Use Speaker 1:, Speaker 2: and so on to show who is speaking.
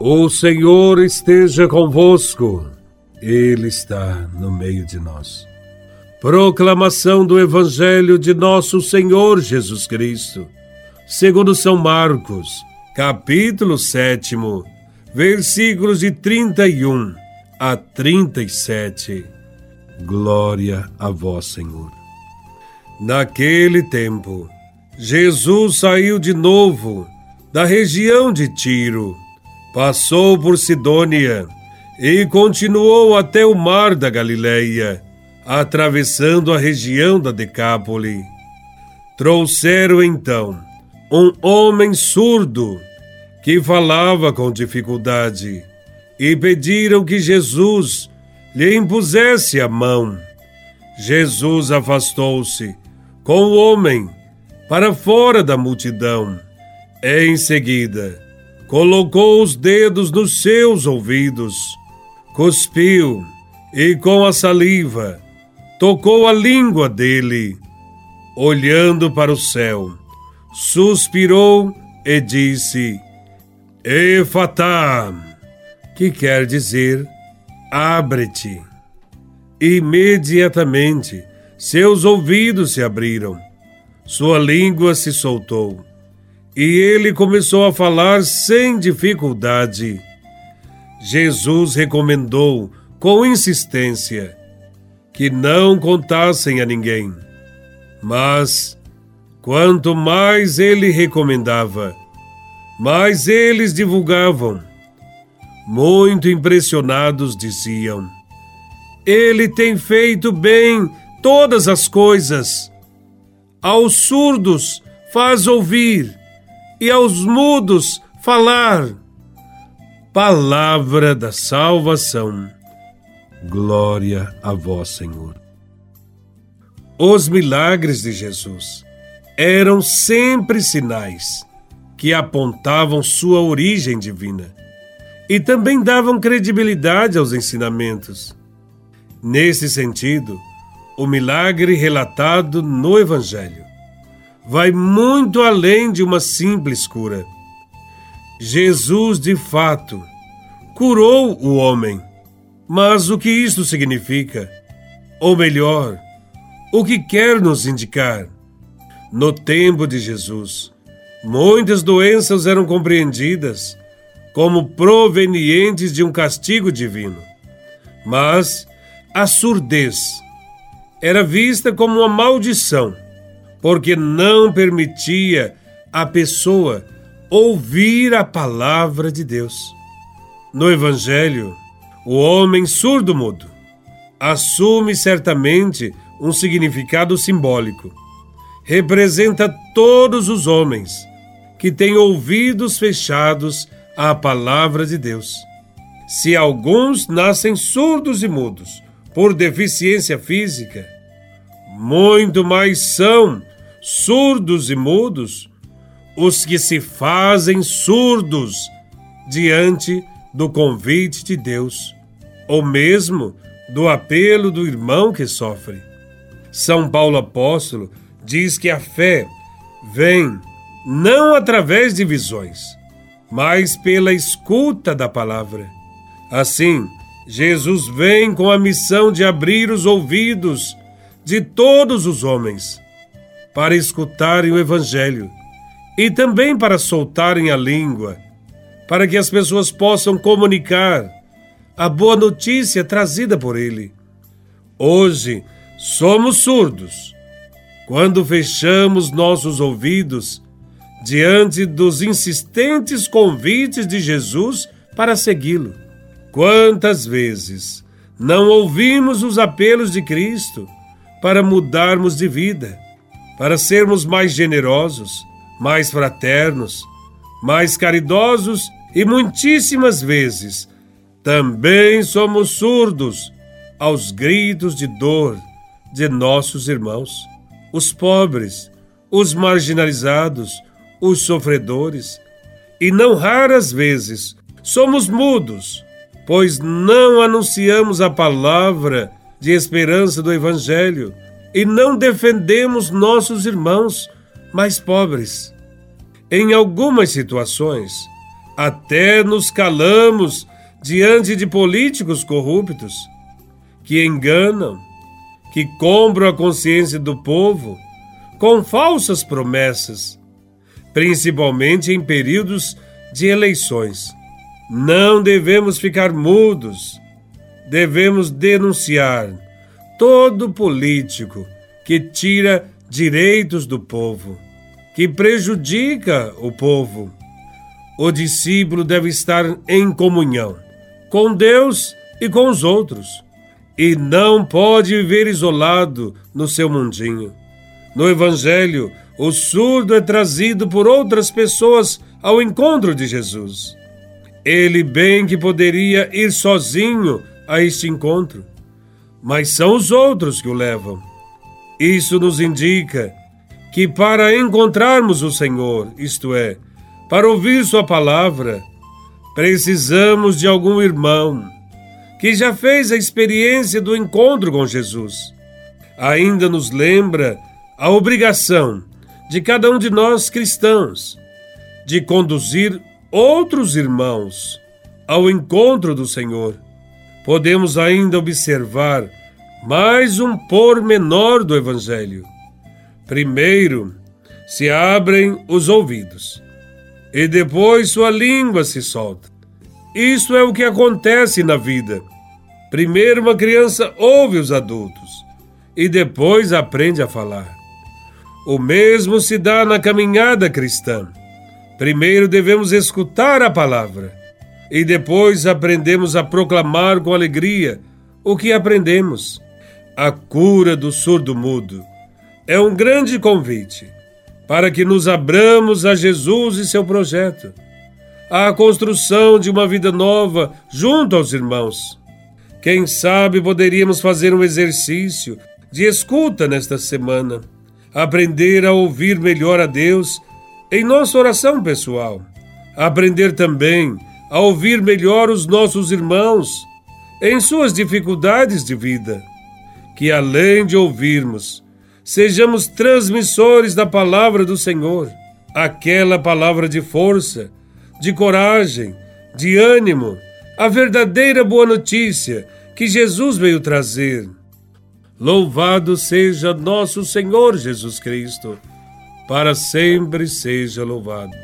Speaker 1: O Senhor esteja convosco, Ele está no meio de nós. Proclamação do Evangelho de Nosso Senhor Jesus Cristo, segundo São Marcos, capítulo 7, versículos de 31 a 37. Glória a Vós, Senhor. Naquele tempo, Jesus saiu de novo da região de Tiro passou por Sidônia e continuou até o mar da Galileia, atravessando a região da Decápole. Trouxeram então um homem surdo que falava com dificuldade e pediram que Jesus lhe impusesse a mão. Jesus afastou-se com o homem para fora da multidão. Em seguida, colocou os dedos nos seus ouvidos, cuspiu e com a saliva tocou a língua dele. Olhando para o céu, suspirou e disse: Efatá, que quer dizer abre-te. Imediatamente seus ouvidos se abriram, sua língua se soltou e ele começou a falar sem dificuldade. Jesus recomendou com insistência que não contassem a ninguém. Mas, quanto mais ele recomendava, mais eles divulgavam. Muito impressionados diziam: Ele tem feito bem todas as coisas. Aos surdos faz ouvir e aos mudos falar. Palavra da salvação. Glória a vós, Senhor. Os milagres de Jesus eram sempre sinais que apontavam sua origem divina e também davam credibilidade aos ensinamentos. Nesse sentido, o milagre relatado no Evangelho vai muito além de uma simples cura. Jesus, de fato, curou o homem. Mas o que isto significa? Ou melhor, o que quer nos indicar? No tempo de Jesus, muitas doenças eram compreendidas como provenientes de um castigo divino. Mas a surdez era vista como uma maldição porque não permitia a pessoa ouvir a palavra de Deus. No Evangelho, o homem surdo-mudo assume certamente um significado simbólico. Representa todos os homens que têm ouvidos fechados à palavra de Deus. Se alguns nascem surdos e mudos por deficiência física, muito mais são surdos e mudos os que se fazem surdos diante do convite de Deus, ou mesmo do apelo do irmão que sofre. São Paulo apóstolo diz que a fé vem não através de visões, mas pela escuta da palavra. Assim, Jesus vem com a missão de abrir os ouvidos de todos os homens para escutarem o Evangelho e também para soltarem a língua, para que as pessoas possam comunicar a boa notícia trazida por ele. Hoje somos surdos quando fechamos nossos ouvidos diante dos insistentes convites de Jesus para segui-lo. Quantas vezes não ouvimos os apelos de Cristo? para mudarmos de vida, para sermos mais generosos, mais fraternos, mais caridosos e muitíssimas vezes também somos surdos aos gritos de dor de nossos irmãos, os pobres, os marginalizados, os sofredores, e não raras vezes somos mudos, pois não anunciamos a palavra de esperança do Evangelho e não defendemos nossos irmãos mais pobres. Em algumas situações, Até nos calamos diante de políticos corruptos que enganam, que compram a consciência do povo com falsas promessas, principalmente em períodos de eleições. Não devemos ficar mudos, devemos denunciar todo político que tira direitos do povo, que prejudica o povo. O discípulo deve estar em comunhão com Deus e com os outros, e não pode viver isolado no seu mundinho. No Evangelho, o surdo é trazido por outras pessoas ao encontro de Jesus. Ele bem que poderia ir sozinho a este encontro, mas são os outros que o levam. Isso nos indica que para encontrarmos o Senhor, isto é, para ouvir Sua palavra, precisamos de algum irmão que já fez a experiência do encontro com Jesus. Ainda nos lembra a obrigação de cada um de nós cristãos de conduzir outros irmãos ao encontro do Senhor. Podemos ainda observar mais um pormenor do Evangelho. Primeiro, se abrem os ouvidos e depois sua língua se solta. Isso é o que acontece na vida. Primeiro, uma criança ouve os adultos e depois aprende a falar. O mesmo se dá na caminhada cristã. Primeiro devemos escutar a palavra e depois aprendemos a proclamar com alegria o que aprendemos. A cura do surdo-mudo é um grande convite para que nos abramos a Jesus e seu projeto, à construção de uma vida nova junto aos irmãos. Quem sabe poderíamos fazer um exercício de escuta nesta semana, aprender a ouvir melhor a Deus em nossa oração pessoal, aprender também a ouvir melhor os nossos irmãos em suas dificuldades de vida que além de ouvirmos, sejamos transmissores da palavra do Senhor, aquela palavra de força, de coragem, de ânimo, a verdadeira boa notícia que Jesus veio trazer. Louvado seja nosso Senhor Jesus Cristo, para sempre seja louvado.